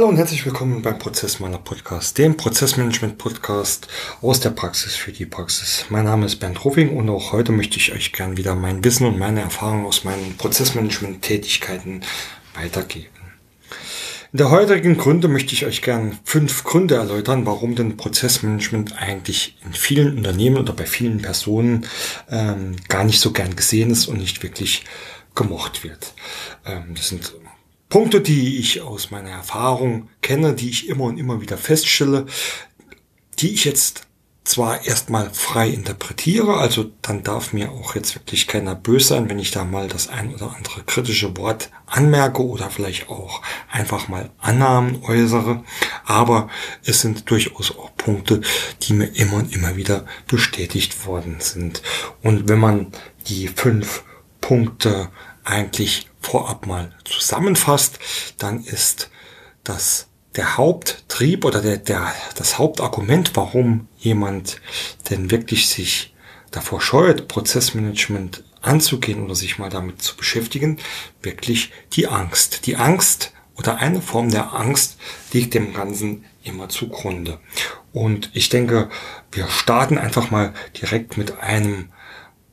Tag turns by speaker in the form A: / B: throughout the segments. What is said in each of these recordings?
A: Hallo und herzlich willkommen beim Prozessmaler Podcast, dem Prozessmanagement Podcast aus der Praxis für die Praxis. Mein Name ist Bernd Ruffing und auch heute möchte ich euch gern wieder mein Wissen und meine Erfahrungen aus meinen Prozessmanagement Tätigkeiten weitergeben. In der heutigen Gründe möchte ich euch gern fünf Gründe erläutern, warum denn Prozessmanagement eigentlich in vielen Unternehmen oder bei vielen Personen ähm, gar nicht so gern gesehen ist und nicht wirklich gemocht wird. Ähm, das sind Punkte, die ich aus meiner Erfahrung kenne, die ich immer und immer wieder feststelle, die ich jetzt zwar erstmal frei interpretiere, also dann darf mir auch jetzt wirklich keiner böse sein, wenn ich da mal das ein oder andere kritische Wort anmerke oder vielleicht auch einfach mal Annahmen äußere, aber es sind durchaus auch Punkte, die mir immer und immer wieder bestätigt worden sind. Und wenn man die fünf Punkte eigentlich vorab mal zusammenfasst, dann ist das der Haupttrieb oder der, der, das Hauptargument, warum jemand denn wirklich sich davor scheut, Prozessmanagement anzugehen oder sich mal damit zu beschäftigen, wirklich die Angst. Die Angst oder eine Form der Angst liegt dem Ganzen immer zugrunde. Und ich denke, wir starten einfach mal direkt mit einem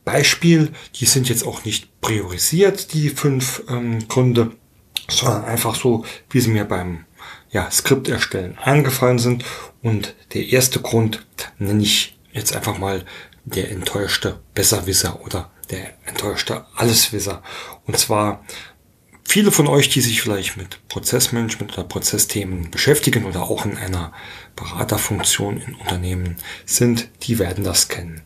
A: Beispiel. Die sind jetzt auch nicht priorisiert, die fünf ähm, Gründe, sondern einfach so, wie sie mir beim ja, Skript erstellen eingefallen sind. Und der erste Grund nenne ich jetzt einfach mal der enttäuschte Besserwisser oder der enttäuschte Alleswisser. Und zwar viele von euch, die sich vielleicht mit Prozessmanagement oder Prozessthemen beschäftigen oder auch in einer Beraterfunktion in Unternehmen sind, die werden das kennen.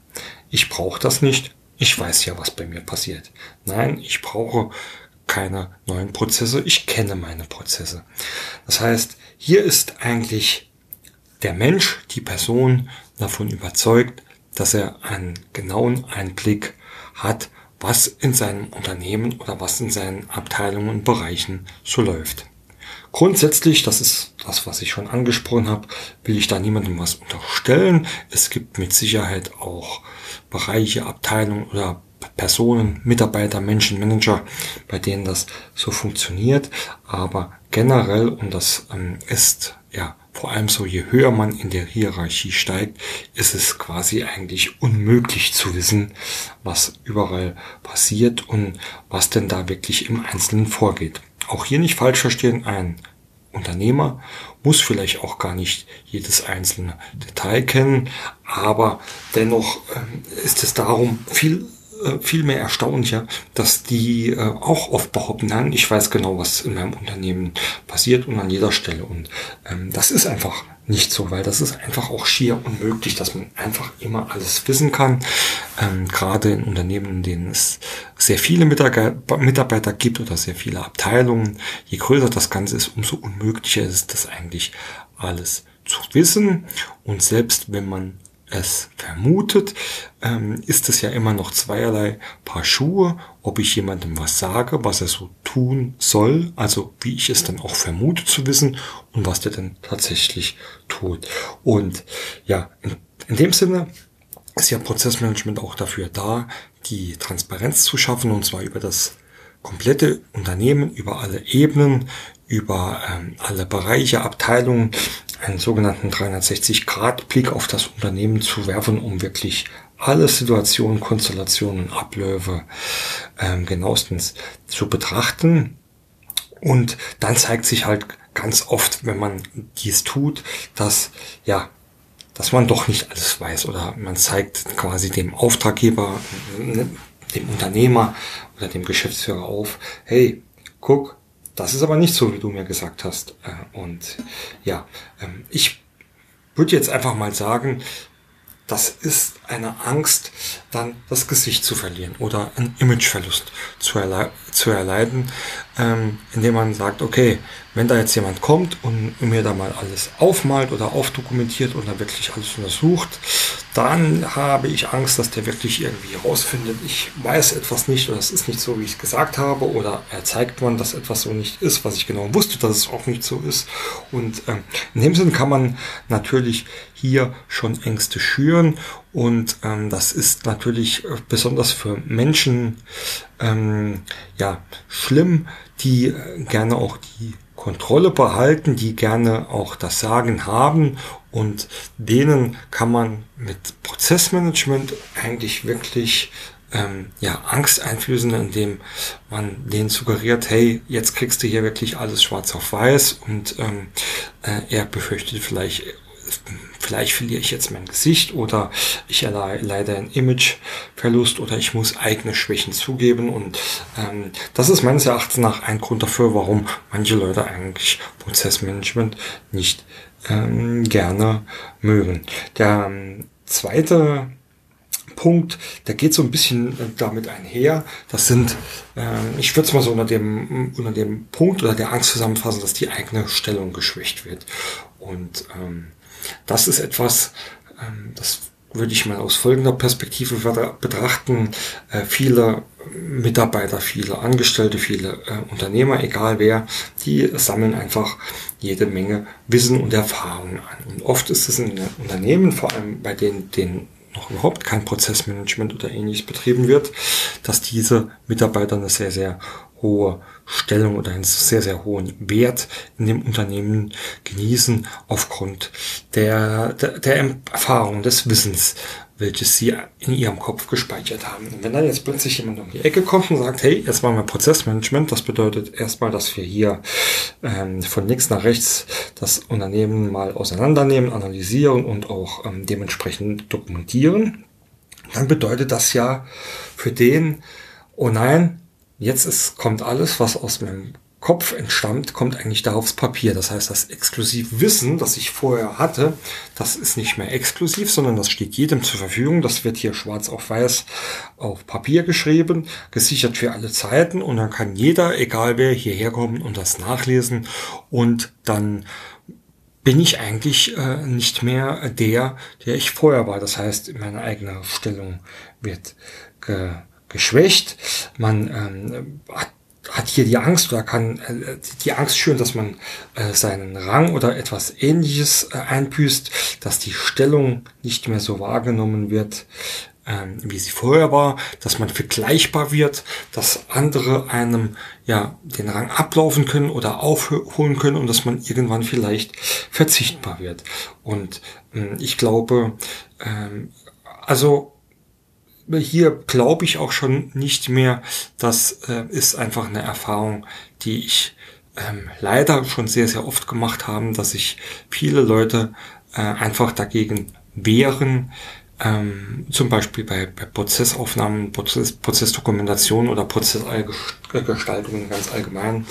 A: Ich brauche das nicht. Ich weiß ja, was bei mir passiert. Nein, ich brauche keine neuen Prozesse. Ich kenne meine Prozesse. Das heißt, hier ist eigentlich der Mensch, die Person davon überzeugt, dass er einen genauen Einblick hat, was in seinem Unternehmen oder was in seinen Abteilungen und Bereichen so läuft. Grundsätzlich, das ist das, was ich schon angesprochen habe, will ich da niemandem was unterstellen. Es gibt mit Sicherheit auch Bereiche, Abteilungen oder Personen, Mitarbeiter, Menschen, Manager, bei denen das so funktioniert. Aber generell, und das ähm, ist ja vor allem so, je höher man in der Hierarchie steigt, ist es quasi eigentlich unmöglich zu wissen, was überall passiert und was denn da wirklich im Einzelnen vorgeht auch hier nicht falsch verstehen, ein Unternehmer muss vielleicht auch gar nicht jedes einzelne Detail kennen, aber dennoch äh, ist es darum viel äh, viel mehr erstaunlicher, dass die äh, auch oft behaupten, nein, ich weiß genau, was in meinem Unternehmen passiert und an jeder Stelle. Und ähm, das ist einfach nicht so, weil das ist einfach auch schier unmöglich, dass man einfach immer alles wissen kann. Ähm, gerade in Unternehmen, in denen es sehr viele Mitarbeiter gibt oder sehr viele Abteilungen, je größer das Ganze ist, umso unmöglicher ist es, das eigentlich alles zu wissen. Und selbst wenn man es vermutet, ähm, ist es ja immer noch zweierlei Paar Schuhe, ob ich jemandem was sage, was er so tun soll, also wie ich es dann auch vermute zu wissen und was der dann tatsächlich tut. Und ja, in, in dem Sinne ist ja Prozessmanagement auch dafür da, die Transparenz zu schaffen und zwar über das komplette Unternehmen, über alle Ebenen, über ähm, alle Bereiche, Abteilungen, einen sogenannten 360-Grad-Blick auf das Unternehmen zu werfen, um wirklich alle Situationen, Konstellationen, Abläufe ähm, genauestens zu betrachten. Und dann zeigt sich halt ganz oft, wenn man dies tut, dass ja, dass man doch nicht alles weiß oder man zeigt quasi dem Auftraggeber, dem Unternehmer oder dem Geschäftsführer auf, hey, guck, das ist aber nicht so, wie du mir gesagt hast. Äh, und ja, ähm, ich würde jetzt einfach mal sagen, das ist eine Angst, dann das Gesicht zu verlieren oder einen Imageverlust zu, erle zu erleiden, ähm, indem man sagt, okay, wenn da jetzt jemand kommt und mir da mal alles aufmalt oder aufdokumentiert oder wirklich alles untersucht, dann habe ich Angst, dass der wirklich irgendwie herausfindet, ich weiß etwas nicht oder es ist nicht so, wie ich es gesagt habe oder er zeigt man, dass etwas so nicht ist, was ich genau wusste, dass es auch nicht so ist. Und ähm, in dem Sinn kann man natürlich hier schon Ängste schüren und ähm, das ist natürlich äh, besonders für Menschen ähm, ja schlimm, die äh, gerne auch die Kontrolle behalten, die gerne auch das Sagen haben. Und denen kann man mit Prozessmanagement eigentlich wirklich ähm, ja, Angst einflößen, indem man denen suggeriert, hey, jetzt kriegst du hier wirklich alles schwarz auf weiß. Und ähm, äh, er befürchtet vielleicht vielleicht verliere ich jetzt mein Gesicht oder ich erleide ein Imageverlust oder ich muss eigene Schwächen zugeben. Und ähm, das ist meines Erachtens nach ein Grund dafür, warum manche Leute eigentlich Prozessmanagement nicht ähm, gerne mögen. Der ähm, zweite Punkt, der geht so ein bisschen äh, damit einher. Das sind, ähm, ich würde es mal so unter dem, unter dem Punkt oder der Angst zusammenfassen, dass die eigene Stellung geschwächt wird. Und ähm, das ist etwas, ähm, das würde ich mal aus folgender Perspektive betrachten. Äh, viele Mitarbeiter, viele Angestellte, viele äh, Unternehmer, egal wer, die sammeln einfach jede Menge Wissen und Erfahrungen an. Und oft ist es in Unternehmen, vor allem bei denen, denen noch überhaupt kein Prozessmanagement oder ähnliches betrieben wird, dass diese Mitarbeiter eine sehr, sehr hohe Stellung oder einen sehr, sehr hohen Wert in dem Unternehmen genießen aufgrund der, der, der Erfahrung, des Wissens, welches sie in ihrem Kopf gespeichert haben. Und wenn dann jetzt plötzlich jemand um die Ecke kommt und sagt, hey, jetzt machen wir Prozessmanagement, das bedeutet erstmal, dass wir hier ähm, von links nach rechts das Unternehmen mal auseinandernehmen, analysieren und auch ähm, dementsprechend dokumentieren, dann bedeutet das ja für den, oh nein, Jetzt ist, kommt alles, was aus meinem Kopf entstammt, kommt eigentlich da aufs Papier. Das heißt, das exklusiv Wissen, das ich vorher hatte, das ist nicht mehr exklusiv, sondern das steht jedem zur Verfügung. Das wird hier schwarz auf weiß auf Papier geschrieben, gesichert für alle Zeiten und dann kann jeder, egal wer, hierher kommen und das nachlesen und dann bin ich eigentlich äh, nicht mehr der, der ich vorher war. Das heißt, meine eigene Stellung wird ge geschwächt. Man ähm, hat, hat hier die Angst oder kann äh, die Angst schüren, dass man äh, seinen Rang oder etwas ähnliches äh, einbüßt, dass die Stellung nicht mehr so wahrgenommen wird, ähm, wie sie vorher war, dass man vergleichbar wird, dass andere einem ja den Rang ablaufen können oder aufholen können und dass man irgendwann vielleicht verzichtbar wird. Und ähm, ich glaube, ähm, also hier glaube ich auch schon nicht mehr. Das äh, ist einfach eine Erfahrung, die ich ähm, leider schon sehr, sehr oft gemacht habe, dass sich viele Leute äh, einfach dagegen wehren, ähm, zum Beispiel bei, bei Prozessaufnahmen, Prozess, Prozessdokumentation oder Prozessgestaltung ganz allgemein,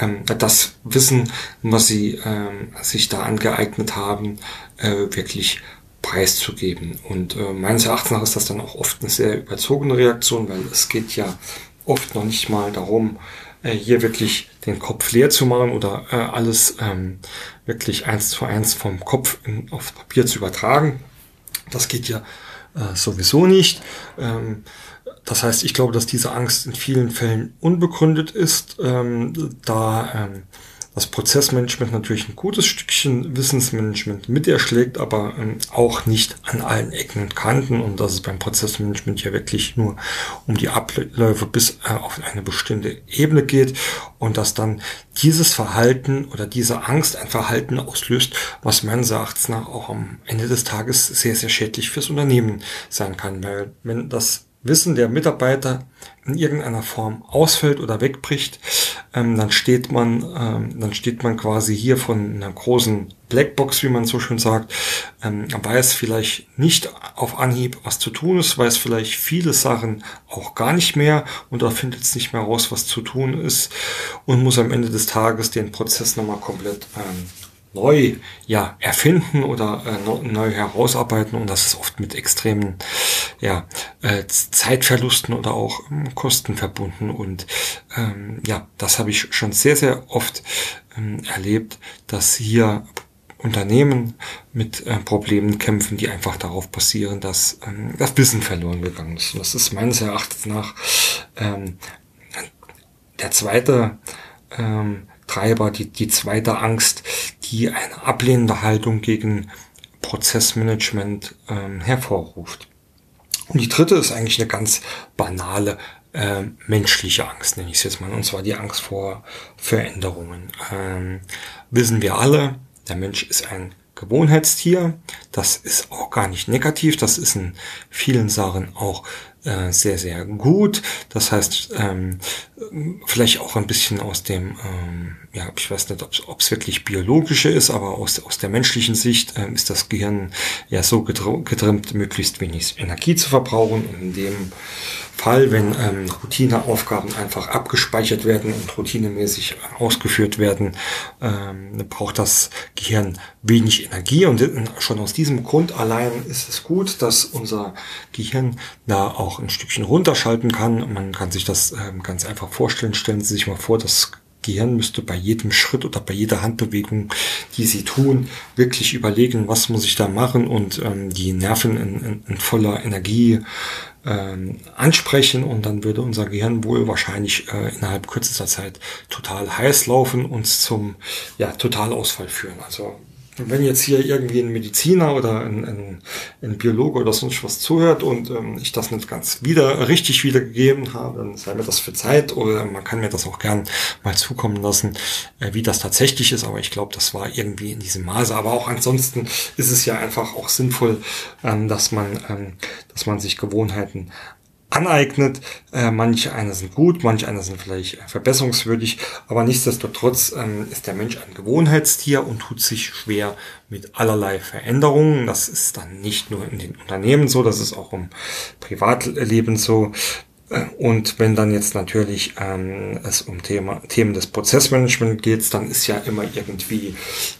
A: ähm, das Wissen, was sie ähm, sich da angeeignet haben, äh, wirklich preiszugeben. Und äh, meines Erachtens nach ist das dann auch oft eine sehr überzogene Reaktion, weil es geht ja oft noch nicht mal darum, äh, hier wirklich den Kopf leer zu machen oder äh, alles ähm, wirklich eins zu eins vom Kopf in, auf Papier zu übertragen. Das geht ja äh, sowieso nicht. Ähm, das heißt, ich glaube, dass diese Angst in vielen Fällen unbegründet ist, ähm, da ähm, das Prozessmanagement natürlich ein gutes Stückchen Wissensmanagement mit erschlägt, aber ähm, auch nicht an allen Ecken und Kanten. Und dass es beim Prozessmanagement ja wirklich nur um die Abläufe bis äh, auf eine bestimmte Ebene geht. Und dass dann dieses Verhalten oder diese Angst ein Verhalten auslöst, was meines Erachtens nach auch am Ende des Tages sehr, sehr schädlich fürs Unternehmen sein kann, weil wenn das Wissen der Mitarbeiter in irgendeiner Form ausfällt oder wegbricht, ähm, dann steht man, ähm, dann steht man quasi hier von einer großen Blackbox, wie man so schön sagt, ähm, weiß vielleicht nicht auf Anhieb, was zu tun ist, weiß vielleicht viele Sachen auch gar nicht mehr und da findet es nicht mehr raus, was zu tun ist und muss am Ende des Tages den Prozess nochmal komplett ähm, neu ja, erfinden oder äh, neu herausarbeiten und das ist oft mit extremen ja, äh, Zeitverlusten oder auch ähm, Kosten verbunden und ähm, ja, das habe ich schon sehr, sehr oft ähm, erlebt, dass hier Unternehmen mit äh, Problemen kämpfen, die einfach darauf basieren, dass ähm, das Wissen verloren gegangen ist. Und das ist meines Erachtens nach ähm, der zweite ähm, Treiber, die, die zweite Angst, die eine ablehnende Haltung gegen Prozessmanagement ähm, hervorruft. Und die dritte ist eigentlich eine ganz banale äh, menschliche Angst, nenne ich es jetzt mal, und zwar die Angst vor Veränderungen. Ähm, wissen wir alle, der Mensch ist ein Gewohnheitstier. Das ist auch gar nicht negativ. Das ist in vielen Sachen auch äh, sehr, sehr gut. Das heißt, ähm, vielleicht auch ein bisschen aus dem, ähm, ja, ich weiß nicht, ob es wirklich biologische ist, aber aus, aus der menschlichen Sicht ähm, ist das Gehirn ja so getrimmt, möglichst wenig Energie zu verbrauchen. Und in dem Fall, wenn ähm, Routineaufgaben einfach abgespeichert werden und routinemäßig ausgeführt werden, ähm, braucht das Gehirn wenig Energie. Und schon aus diesem Grund allein ist es gut, dass unser Gehirn da auch ein Stückchen runterschalten kann. Man kann sich das ähm, ganz einfach vorstellen. Stellen Sie sich mal vor, das Gehirn müsste bei jedem Schritt oder bei jeder Handbewegung, die Sie tun, wirklich überlegen, was muss ich da machen und ähm, die Nerven in, in, in voller Energie ähm, ansprechen und dann würde unser Gehirn wohl wahrscheinlich äh, innerhalb kürzester Zeit total heiß laufen und zum ja, Totalausfall führen. Also wenn jetzt hier irgendwie ein Mediziner oder ein, ein, ein Biologe oder sonst was zuhört und ähm, ich das nicht ganz wieder richtig wiedergegeben habe, dann sei mir das für Zeit oder man kann mir das auch gern mal zukommen lassen, äh, wie das tatsächlich ist. Aber ich glaube, das war irgendwie in diesem Maße. Aber auch ansonsten ist es ja einfach auch sinnvoll, ähm, dass man, ähm, dass man sich Gewohnheiten aneignet. Äh, manche eine sind gut, manche eine sind vielleicht verbesserungswürdig, aber nichtsdestotrotz ähm, ist der Mensch ein Gewohnheitstier und tut sich schwer mit allerlei Veränderungen. Das ist dann nicht nur in den Unternehmen so, das ist auch im Privatleben so. Äh, und wenn dann jetzt natürlich ähm, es um Thema, Themen des Prozessmanagement geht, dann ist ja immer irgendwie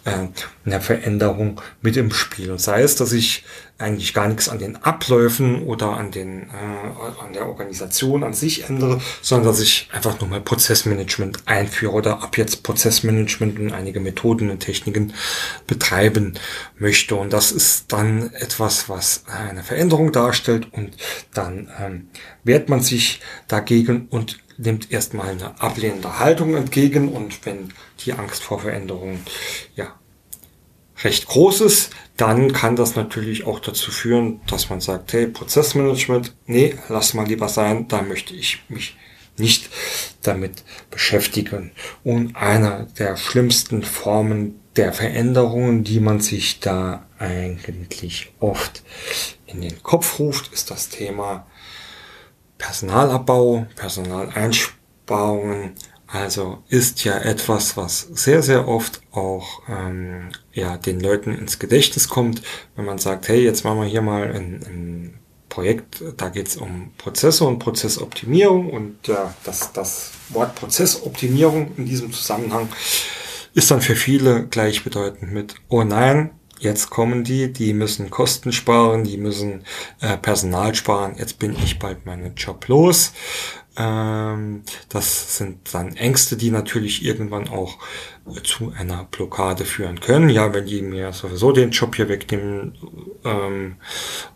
A: äh, eine Veränderung mit im Spiel. Und sei es, dass ich eigentlich gar nichts an den Abläufen oder an den äh, an der Organisation an sich ändere, sondern dass ich einfach nur mal Prozessmanagement einführe oder ab jetzt Prozessmanagement und einige Methoden und Techniken betreiben möchte. Und das ist dann etwas, was eine Veränderung darstellt und dann ähm, wehrt man sich dagegen und nimmt erstmal eine ablehnende Haltung entgegen und wenn die Angst vor Veränderungen ja recht groß ist, dann kann das natürlich auch dazu führen, dass man sagt, hey, Prozessmanagement, nee, lass mal lieber sein, da möchte ich mich nicht damit beschäftigen. Und einer der schlimmsten Formen der Veränderungen, die man sich da eigentlich oft in den Kopf ruft, ist das Thema Personalabbau, Personaleinsparungen, also ist ja etwas, was sehr, sehr oft auch ähm, ja, den Leuten ins Gedächtnis kommt, wenn man sagt, hey, jetzt machen wir hier mal ein, ein Projekt, da geht es um Prozesse und Prozessoptimierung und ja, das, das Wort Prozessoptimierung in diesem Zusammenhang ist dann für viele gleichbedeutend mit, oh nein, jetzt kommen die, die müssen Kosten sparen, die müssen äh, Personal sparen, jetzt bin ich bald meinen Job los. Ähm, das sind dann Ängste, die natürlich irgendwann auch zu einer Blockade führen können. Ja, wenn die mir sowieso den Job hier wegnehmen ähm,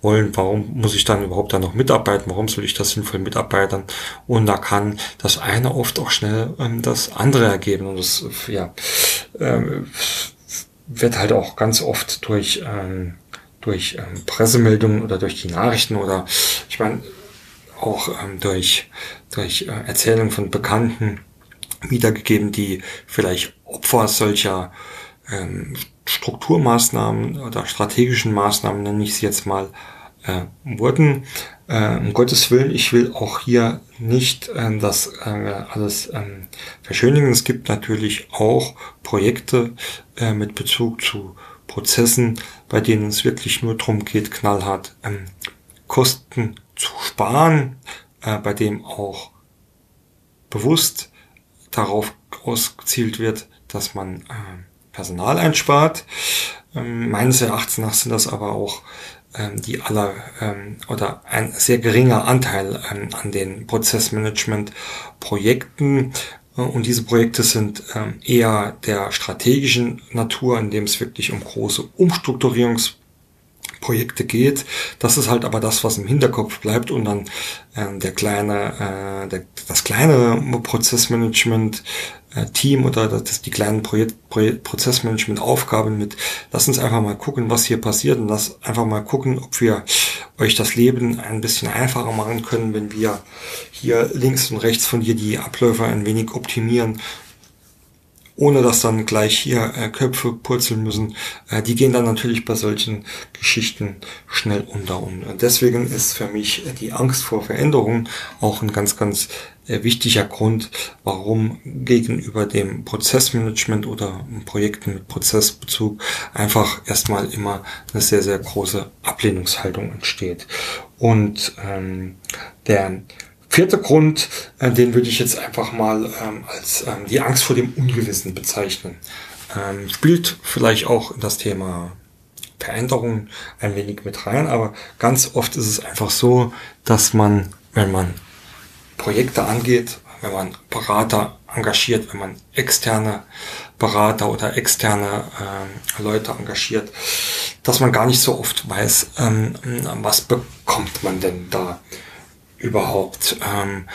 A: wollen, warum muss ich dann überhaupt da noch mitarbeiten? Warum soll ich das sinnvoll mitarbeiten? Und da kann das eine oft auch schnell ähm, das andere ergeben. Und das ja, ähm, wird halt auch ganz oft durch ähm, durch ähm, Pressemeldungen oder durch die Nachrichten oder ich meine auch ähm, durch, durch äh, Erzählungen von Bekannten wiedergegeben, die vielleicht Opfer solcher ähm, Strukturmaßnahmen oder strategischen Maßnahmen, nenne ich sie jetzt mal, äh, wurden. Äh, um Gottes Willen, ich will auch hier nicht äh, das äh, alles ähm, verschönigen. Es gibt natürlich auch Projekte äh, mit Bezug zu Prozessen, bei denen es wirklich nur darum geht, knallhart ähm, Kosten zu sparen, äh, bei dem auch bewusst darauf ausgezielt wird, dass man äh, Personal einspart. Ähm, meines Erachtens nach sind das aber auch ähm, die aller ähm, oder ein sehr geringer Anteil ähm, an den Prozessmanagement-Projekten. Äh, und diese Projekte sind ähm, eher der strategischen Natur, in dem es wirklich um große Umstrukturierungs Projekte geht. Das ist halt aber das, was im Hinterkopf bleibt und dann äh, der kleine, äh, der, das kleine Prozessmanagement äh, Team oder das, die kleinen Projekt, Projekt, Prozessmanagement-Aufgaben mit, lass uns einfach mal gucken, was hier passiert und lass einfach mal gucken, ob wir euch das Leben ein bisschen einfacher machen können, wenn wir hier links und rechts von dir die Abläufe ein wenig optimieren, ohne dass dann gleich hier äh, Köpfe purzeln müssen. Äh, die gehen dann natürlich bei solchen Geschichten schnell unter. Und deswegen ist für mich die Angst vor Veränderungen auch ein ganz, ganz äh, wichtiger Grund, warum gegenüber dem Prozessmanagement oder Projekten mit Prozessbezug einfach erstmal immer eine sehr, sehr große Ablehnungshaltung entsteht. Und ähm, der vierte Grund, äh, den würde ich jetzt einfach mal ähm, als ähm, die Angst vor dem Ungewissen bezeichnen. Ähm, spielt vielleicht auch das Thema Veränderung ein wenig mit rein, aber ganz oft ist es einfach so, dass man, wenn man Projekte angeht, wenn man Berater engagiert, wenn man externe Berater oder externe äh, Leute engagiert, dass man gar nicht so oft weiß, ähm, was bekommt man denn da überhaupt. Ähm,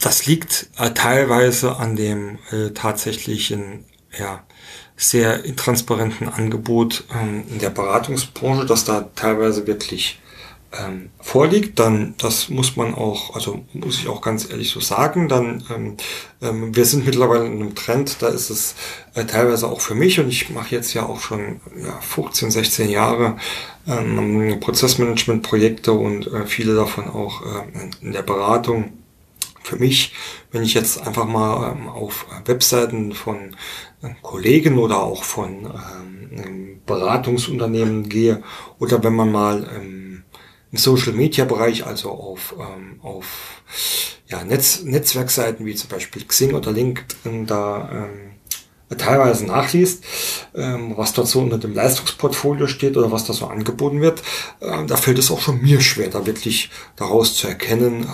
A: das liegt äh, teilweise an dem äh, tatsächlichen, ja, sehr intransparenten Angebot ähm, in der Beratungsbranche, dass da teilweise wirklich ähm, vorliegt, dann das muss man auch, also muss ich auch ganz ehrlich so sagen, dann ähm, ähm, wir sind mittlerweile in einem Trend, da ist es äh, teilweise auch für mich und ich mache jetzt ja auch schon ja, 15, 16 Jahre ähm, Prozessmanagement-Projekte und äh, viele davon auch äh, in der Beratung. Für mich, wenn ich jetzt einfach mal ähm, auf Webseiten von äh, Kollegen oder auch von ähm, Beratungsunternehmen gehe oder wenn man mal ähm, im Social Media Bereich, also auf, ähm, auf ja, Netz, Netzwerkseiten wie zum Beispiel Xing oder LinkedIn da ähm, teilweise nachliest, ähm, was dort so unter dem Leistungsportfolio steht oder was da so angeboten wird, äh, da fällt es auch schon mir schwer, da wirklich daraus zu erkennen,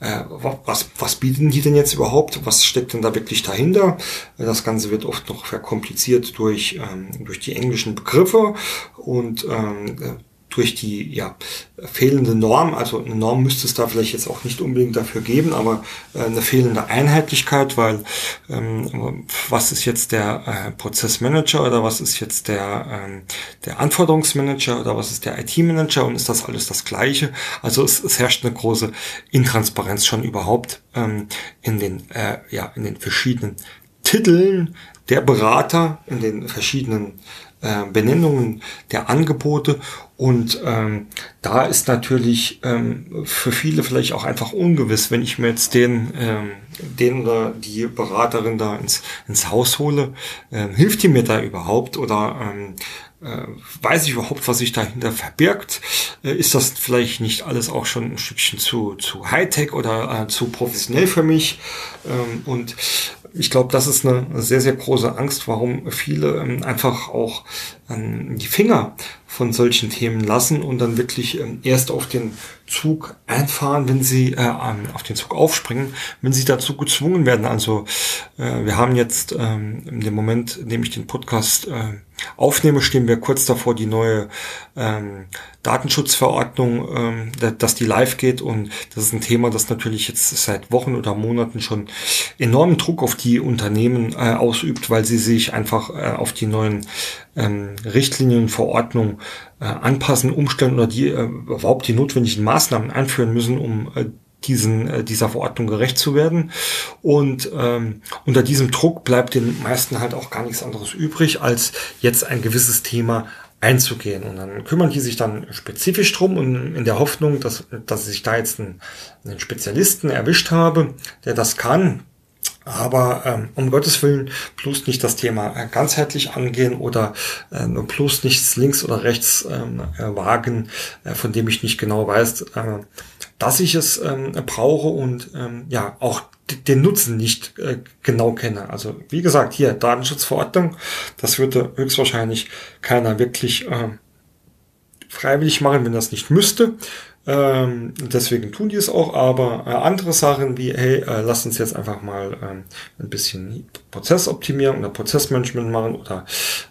A: äh, äh, was, was bieten die denn jetzt überhaupt, was steckt denn da wirklich dahinter. Das Ganze wird oft noch verkompliziert durch, ähm, durch die englischen Begriffe und ähm, durch die ja, fehlende Norm, also eine Norm müsste es da vielleicht jetzt auch nicht unbedingt dafür geben, aber äh, eine fehlende Einheitlichkeit, weil ähm, was ist jetzt der äh, Prozessmanager oder was ist jetzt der, ähm, der Anforderungsmanager oder was ist der IT-Manager und ist das alles das gleiche? Also es, es herrscht eine große Intransparenz schon überhaupt ähm, in den äh, ja in den verschiedenen Titeln der Berater, in den verschiedenen äh, Benennungen der Angebote und ähm, da ist natürlich ähm, für viele vielleicht auch einfach ungewiss, wenn ich mir jetzt den, ähm, den oder die Beraterin da ins, ins Haus hole, ähm, hilft die mir da überhaupt oder ähm, äh, weiß ich überhaupt, was sich dahinter verbirgt? Äh, ist das vielleicht nicht alles auch schon ein Stückchen zu, zu Hightech oder äh, zu professionell für mich? Ähm, und ich glaube, das ist eine sehr, sehr große Angst, warum viele ähm, einfach auch die Finger von solchen Themen lassen und dann wirklich ähm, erst auf den Zug einfahren, wenn sie äh, auf den Zug aufspringen, wenn sie dazu gezwungen werden. Also äh, wir haben jetzt ähm, in dem Moment, in dem ich den Podcast äh, aufnehme, stehen wir kurz davor, die neue ähm, Datenschutzverordnung, ähm, dass die live geht und das ist ein Thema, das natürlich jetzt seit Wochen oder Monaten schon enormen Druck auf die Unternehmen äh, ausübt, weil sie sich einfach äh, auf die neuen ähm, Richtlinien, Verordnungen äh, anpassen, umstellen oder die äh, überhaupt die notwendigen Maßnahmen einführen müssen, um äh, diesen, äh, dieser Verordnung gerecht zu werden. Und ähm, unter diesem Druck bleibt den meisten halt auch gar nichts anderes übrig, als jetzt ein gewisses Thema einzugehen. Und dann kümmern die sich dann spezifisch drum und in der Hoffnung, dass, dass ich da jetzt einen, einen Spezialisten erwischt habe, der das kann, aber ähm, um Gottes Willen bloß nicht das Thema äh, ganzheitlich angehen oder äh, bloß nichts links oder rechts ähm, äh, wagen, äh, von dem ich nicht genau weiß, äh, dass ich es ähm, brauche und ähm, ja auch den Nutzen nicht äh, genau kenne. Also wie gesagt, hier Datenschutzverordnung, das würde höchstwahrscheinlich keiner wirklich äh, freiwillig machen, wenn das nicht müsste. Ähm, deswegen tun die es auch, aber äh, andere Sachen wie, hey, äh, lass uns jetzt einfach mal ähm, ein bisschen Prozessoptimierung oder Prozessmanagement machen oder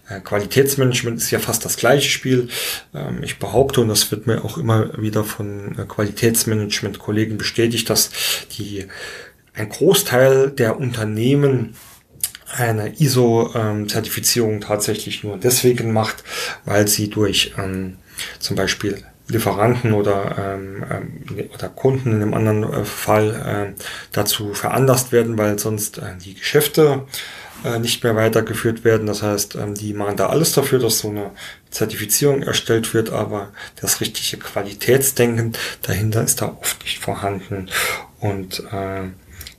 A: äh, Qualitätsmanagement ist ja fast das gleiche Spiel. Ähm, ich behaupte, und das wird mir auch immer wieder von äh, Qualitätsmanagement-Kollegen bestätigt, dass die ein Großteil der Unternehmen eine ISO-Zertifizierung tatsächlich nur deswegen macht, weil sie durch ähm, zum Beispiel Lieferanten oder, ähm, ähm, oder Kunden in einem anderen äh, Fall äh, dazu veranlasst werden, weil sonst äh, die Geschäfte äh, nicht mehr weitergeführt werden. Das heißt, ähm, die machen da alles dafür, dass so eine Zertifizierung erstellt wird, aber das richtige Qualitätsdenken dahinter ist da oft nicht vorhanden. Und äh,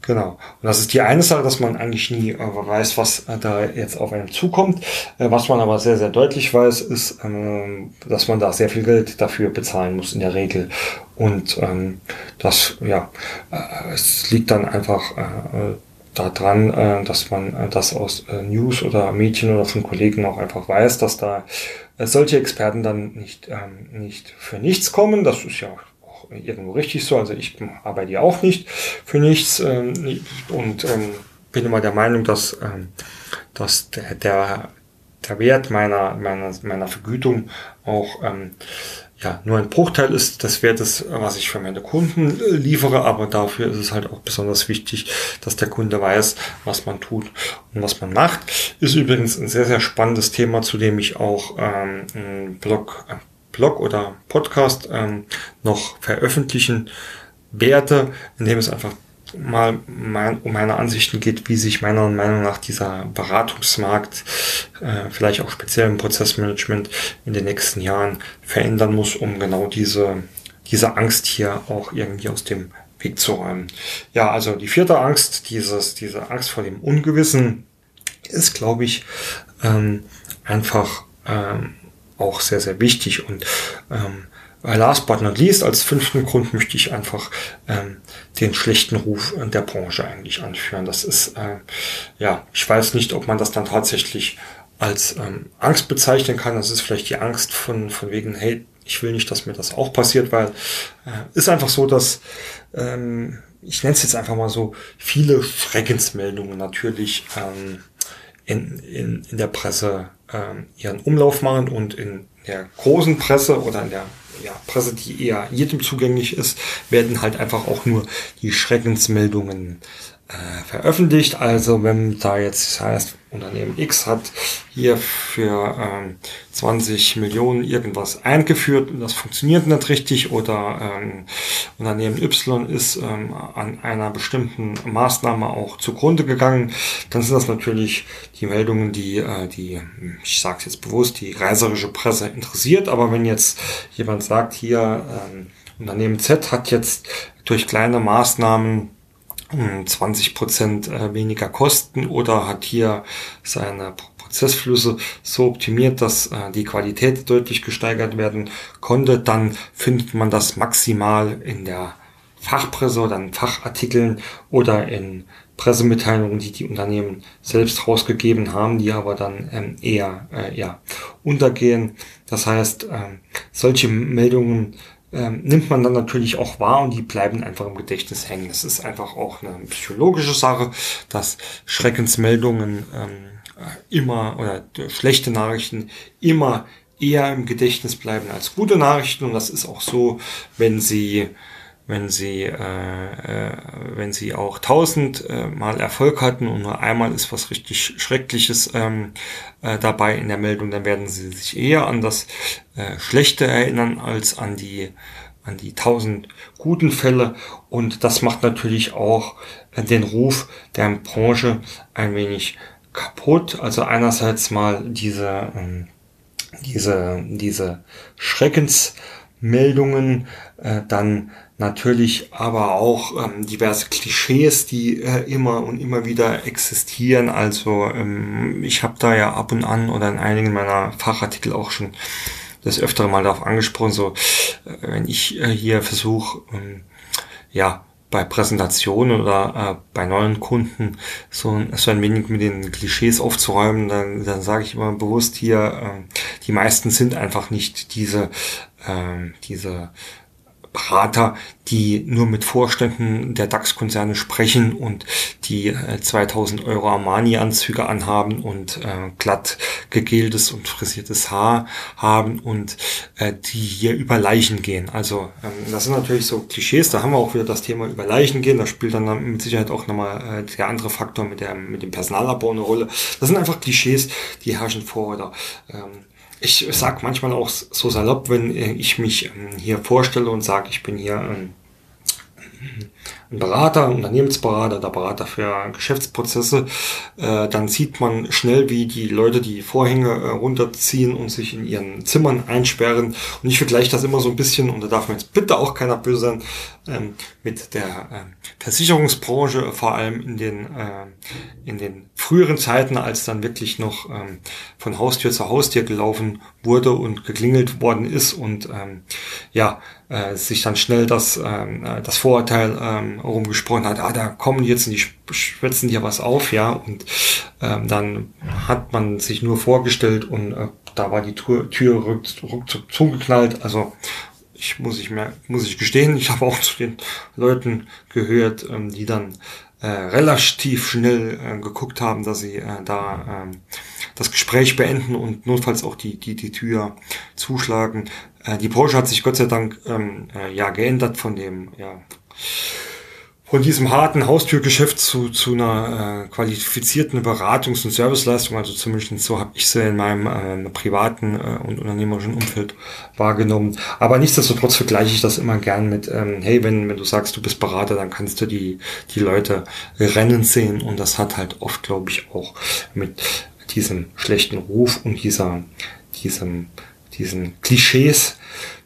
A: Genau. Und das ist die eine Sache, dass man eigentlich nie äh, weiß, was äh, da jetzt auf einem zukommt. Äh, was man aber sehr, sehr deutlich weiß, ist, ähm, dass man da sehr viel Geld dafür bezahlen muss in der Regel. Und ähm, das, ja, äh, es liegt dann einfach äh, daran, äh, dass man das aus News oder Medien oder von Kollegen auch einfach weiß, dass da solche Experten dann nicht, ähm, nicht für nichts kommen. Das ist ja irgendwo richtig so. Also ich arbeite ja auch nicht für nichts ähm, und ähm, bin immer der Meinung, dass, ähm, dass der, der, der Wert meiner, meiner, meiner Vergütung auch ähm, ja, nur ein Bruchteil ist des Wertes, was ich für meine Kunden äh, liefere, aber dafür ist es halt auch besonders wichtig, dass der Kunde weiß, was man tut und was man macht. Ist übrigens ein sehr, sehr spannendes Thema, zu dem ich auch ähm, einen Blog, äh, Blog oder Podcast ähm, noch veröffentlichen werde, indem es einfach mal mein, um meine Ansichten geht, wie sich meiner Meinung nach dieser Beratungsmarkt, äh, vielleicht auch speziell im Prozessmanagement in den nächsten Jahren verändern muss, um genau diese, diese Angst hier auch irgendwie aus dem Weg zu räumen. Ja, also die vierte Angst, dieses, diese Angst vor dem Ungewissen, ist, glaube ich, ähm, einfach ähm, auch sehr, sehr wichtig. Und ähm, last but not least, als fünften Grund möchte ich einfach ähm, den schlechten Ruf der Branche eigentlich anführen. Das ist, äh, ja, ich weiß nicht, ob man das dann tatsächlich als ähm, Angst bezeichnen kann. Das ist vielleicht die Angst von, von wegen, hey, ich will nicht, dass mir das auch passiert, weil äh, ist einfach so, dass ähm, ich nenne es jetzt einfach mal so, viele Schreckensmeldungen natürlich ähm, in, in, in der Presse ähm, ihren Umlauf machen und in der großen Presse oder in der ja, Presse, die eher jedem zugänglich ist, werden halt einfach auch nur die Schreckensmeldungen äh, veröffentlicht. Also wenn da jetzt heißt, Unternehmen X hat hier für ähm, 20 Millionen irgendwas eingeführt und das funktioniert nicht richtig oder ähm, Unternehmen Y ist ähm, an einer bestimmten Maßnahme auch zugrunde gegangen, dann sind das natürlich die Meldungen, die, äh, die ich sage jetzt bewusst, die reiserische Presse interessiert. Aber wenn jetzt jemand sagt, hier ähm, Unternehmen Z hat jetzt durch kleine Maßnahmen 20 Prozent äh, weniger Kosten oder hat hier seine Prozessflüsse so optimiert, dass äh, die Qualität deutlich gesteigert werden konnte, dann findet man das maximal in der Fachpresse oder in Fachartikeln oder in Pressemitteilungen, die die Unternehmen selbst rausgegeben haben, die aber dann ähm, eher äh, ja, untergehen. Das heißt, ähm, solche Meldungen ähm, nimmt man dann natürlich auch wahr und die bleiben einfach im Gedächtnis hängen. Das ist einfach auch eine psychologische Sache, dass Schreckensmeldungen ähm, immer oder schlechte Nachrichten immer eher im Gedächtnis bleiben als gute Nachrichten und das ist auch so, wenn sie wenn sie, äh, äh, wenn sie auch tausend äh, Erfolg hatten und nur einmal ist was richtig Schreckliches ähm, äh, dabei in der Meldung, dann werden sie sich eher an das äh, Schlechte erinnern als an die an die tausend guten Fälle und das macht natürlich auch äh, den Ruf der Branche ein wenig kaputt. Also einerseits mal diese ähm, diese diese Schreckensmeldungen, äh, dann natürlich aber auch ähm, diverse Klischees, die äh, immer und immer wieder existieren. Also ähm, ich habe da ja ab und an oder in einigen meiner Fachartikel auch schon das öftere Mal darauf angesprochen, so äh, wenn ich äh, hier versuche, ähm, ja, bei Präsentationen oder äh, bei neuen Kunden so, so ein wenig mit den Klischees aufzuräumen, dann, dann sage ich immer bewusst hier, äh, die meisten sind einfach nicht diese, äh, diese Berater, die nur mit Vorständen der DAX-Konzerne sprechen und die äh, 2000 Euro Armani-Anzüge anhaben und äh, glatt gegeltes und frisiertes Haar haben und äh, die hier über Leichen gehen. Also ähm, das sind natürlich so Klischees, da haben wir auch wieder das Thema über Leichen gehen, da spielt dann mit Sicherheit auch nochmal äh, der andere Faktor mit, der, mit dem Personalabbau eine Rolle. Das sind einfach Klischees, die herrschen vor oder ähm, ich sag manchmal auch so salopp, wenn ich mich ähm, hier vorstelle und sage, ich bin hier ähm, ein Berater, Unternehmensberater, der Berater für Geschäftsprozesse, äh, dann sieht man schnell, wie die Leute die Vorhänge äh, runterziehen und sich in ihren Zimmern einsperren. Und ich vergleiche das immer so ein bisschen, und da darf man jetzt bitte auch keiner böse sein, ähm, mit der äh, Versicherungsbranche, vor allem in den, äh, in den früheren Zeiten, als dann wirklich noch ähm, von Haustür zu Haustür gelaufen wurde und geklingelt worden ist und ähm, ja, äh, sich dann schnell das, ähm, äh, das Vorurteil ähm, rumgesprochen hat, ah, da kommen jetzt und die schwätzen dir was auf, ja, und ähm, dann hat man sich nur vorgestellt und äh, da war die Tür, Tür ruckzuck zugeknallt, also ich muss ich mehr, muss ich gestehen, ich habe auch zu den Leuten gehört, ähm, die dann äh, relativ schnell äh, geguckt haben, dass sie äh, da äh, das Gespräch beenden und notfalls auch die, die, die Tür zuschlagen. Äh, die Branche hat sich Gott sei Dank ähm, äh, ja geändert von dem, ja, von diesem harten Haustürgeschäft zu, zu einer äh, qualifizierten Beratungs- und Serviceleistung, also zumindest so habe ich sie in meinem äh, privaten äh, und unternehmerischen Umfeld wahrgenommen. Aber nichtsdestotrotz vergleiche ich das immer gern mit, ähm, hey, wenn, wenn du sagst, du bist Berater, dann kannst du die, die Leute rennen sehen und das hat halt oft, glaube ich, auch mit diesem schlechten Ruf und dieser, diesem, diesen Klischees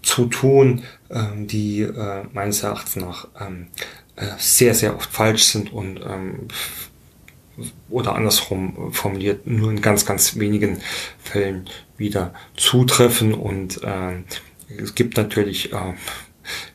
A: zu tun, ähm, die äh, meines Erachtens nach ähm, äh, sehr, sehr oft falsch sind und ähm, oder andersrum formuliert, nur in ganz, ganz wenigen Fällen wieder zutreffen. Und äh, es gibt natürlich, äh,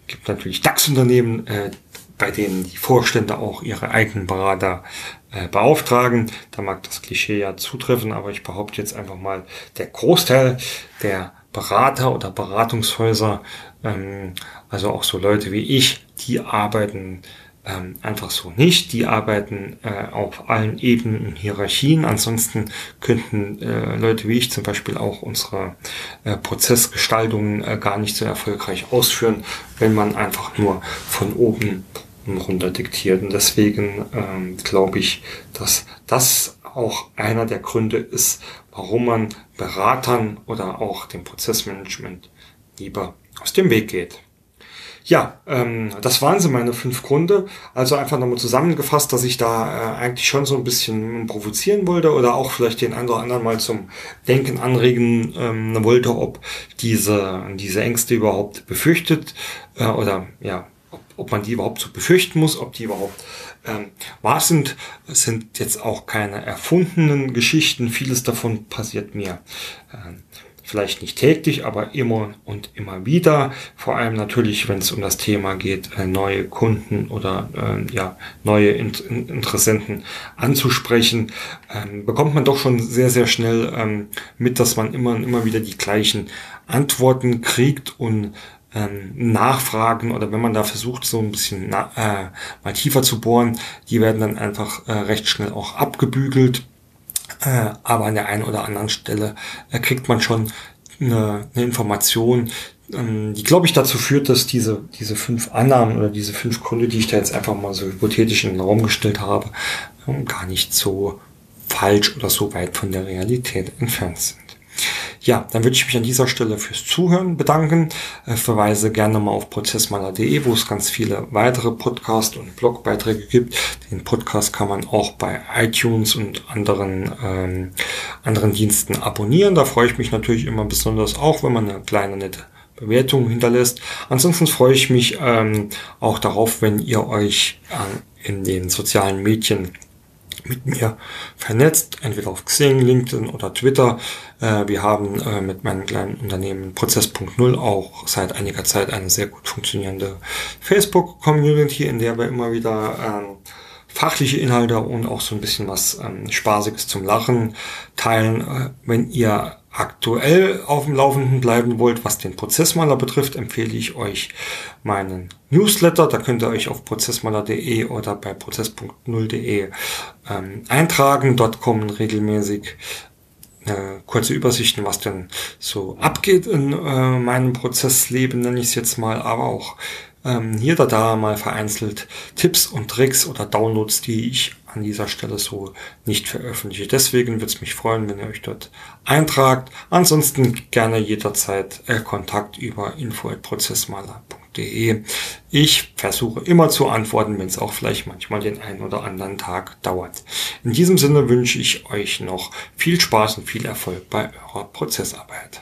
A: gibt natürlich DAX-Unternehmen, äh, bei denen die Vorstände auch ihre eigenen Berater äh, beauftragen. Da mag das Klischee ja zutreffen, aber ich behaupte jetzt einfach mal, der Großteil der Berater oder Beratungshäuser, ähm, also auch so Leute wie ich, die arbeiten ähm, einfach so nicht. Die arbeiten äh, auf allen Ebenen und Hierarchien. Ansonsten könnten äh, Leute wie ich zum Beispiel auch unsere äh, Prozessgestaltungen äh, gar nicht so erfolgreich ausführen, wenn man einfach nur von oben runter diktiert. Und deswegen ähm, glaube ich, dass das auch einer der Gründe ist, warum man Beratern oder auch dem Prozessmanagement lieber aus dem Weg geht. Ja, ähm, das waren sie meine fünf Gründe. Also einfach nochmal zusammengefasst, dass ich da äh, eigentlich schon so ein bisschen provozieren wollte oder auch vielleicht den einen oder anderen mal zum Denken anregen ähm, wollte, ob diese, diese Ängste überhaupt befürchtet äh, oder ja, ob, man die überhaupt so befürchten muss, ob die überhaupt ähm, wahr sind. Es sind jetzt auch keine erfundenen Geschichten. Vieles davon passiert mir. Ähm, vielleicht nicht täglich, aber immer und immer wieder. Vor allem natürlich, wenn es um das Thema geht, äh, neue Kunden oder äh, ja neue In Interessenten anzusprechen, ähm, bekommt man doch schon sehr sehr schnell ähm, mit, dass man immer und immer wieder die gleichen Antworten kriegt und Nachfragen oder wenn man da versucht, so ein bisschen äh, mal tiefer zu bohren, die werden dann einfach äh, recht schnell auch abgebügelt äh, aber an der einen oder anderen Stelle äh, kriegt man schon eine, eine Information, ähm, die, glaube ich, dazu führt, dass diese, diese fünf Annahmen oder diese fünf Gründe, die ich da jetzt einfach mal so hypothetisch in den Raum gestellt habe, ähm, gar nicht so falsch oder so weit von der Realität entfernt sind. Ja, dann würde ich mich an dieser Stelle fürs Zuhören bedanken. Ich verweise gerne mal auf prozessmaler.de, wo es ganz viele weitere Podcast- und Blogbeiträge gibt. Den Podcast kann man auch bei iTunes und anderen, ähm, anderen Diensten abonnieren. Da freue ich mich natürlich immer besonders auch, wenn man eine kleine nette Bewertung hinterlässt. Ansonsten freue ich mich ähm, auch darauf, wenn ihr euch äh, in den sozialen Medien mit mir vernetzt, entweder auf Xing, LinkedIn oder Twitter. Äh, wir haben äh, mit meinem kleinen Unternehmen Prozess.0 auch seit einiger Zeit eine sehr gut funktionierende Facebook-Community, in der wir immer wieder ähm, fachliche Inhalte und auch so ein bisschen was ähm, Spaßiges zum Lachen teilen. Äh, wenn ihr aktuell auf dem Laufenden bleiben wollt, was den Prozessmaler betrifft, empfehle ich euch meinen Newsletter. Da könnt ihr euch auf prozessmaler.de oder bei prozess.0.de ähm, eintragen. Dort kommen regelmäßig äh, kurze Übersichten, was denn so abgeht in äh, meinem Prozessleben, nenne ich es jetzt mal, aber auch ähm, hier oder da mal vereinzelt Tipps und Tricks oder Downloads, die ich an dieser Stelle so nicht veröffentliche. Deswegen würde es mich freuen, wenn ihr euch dort eintragt. Ansonsten gerne jederzeit äh, Kontakt über info.prozessmaler.de. Ich versuche immer zu antworten, wenn es auch vielleicht manchmal den einen oder anderen Tag dauert. In diesem Sinne wünsche ich euch noch viel Spaß und viel Erfolg bei eurer Prozessarbeit.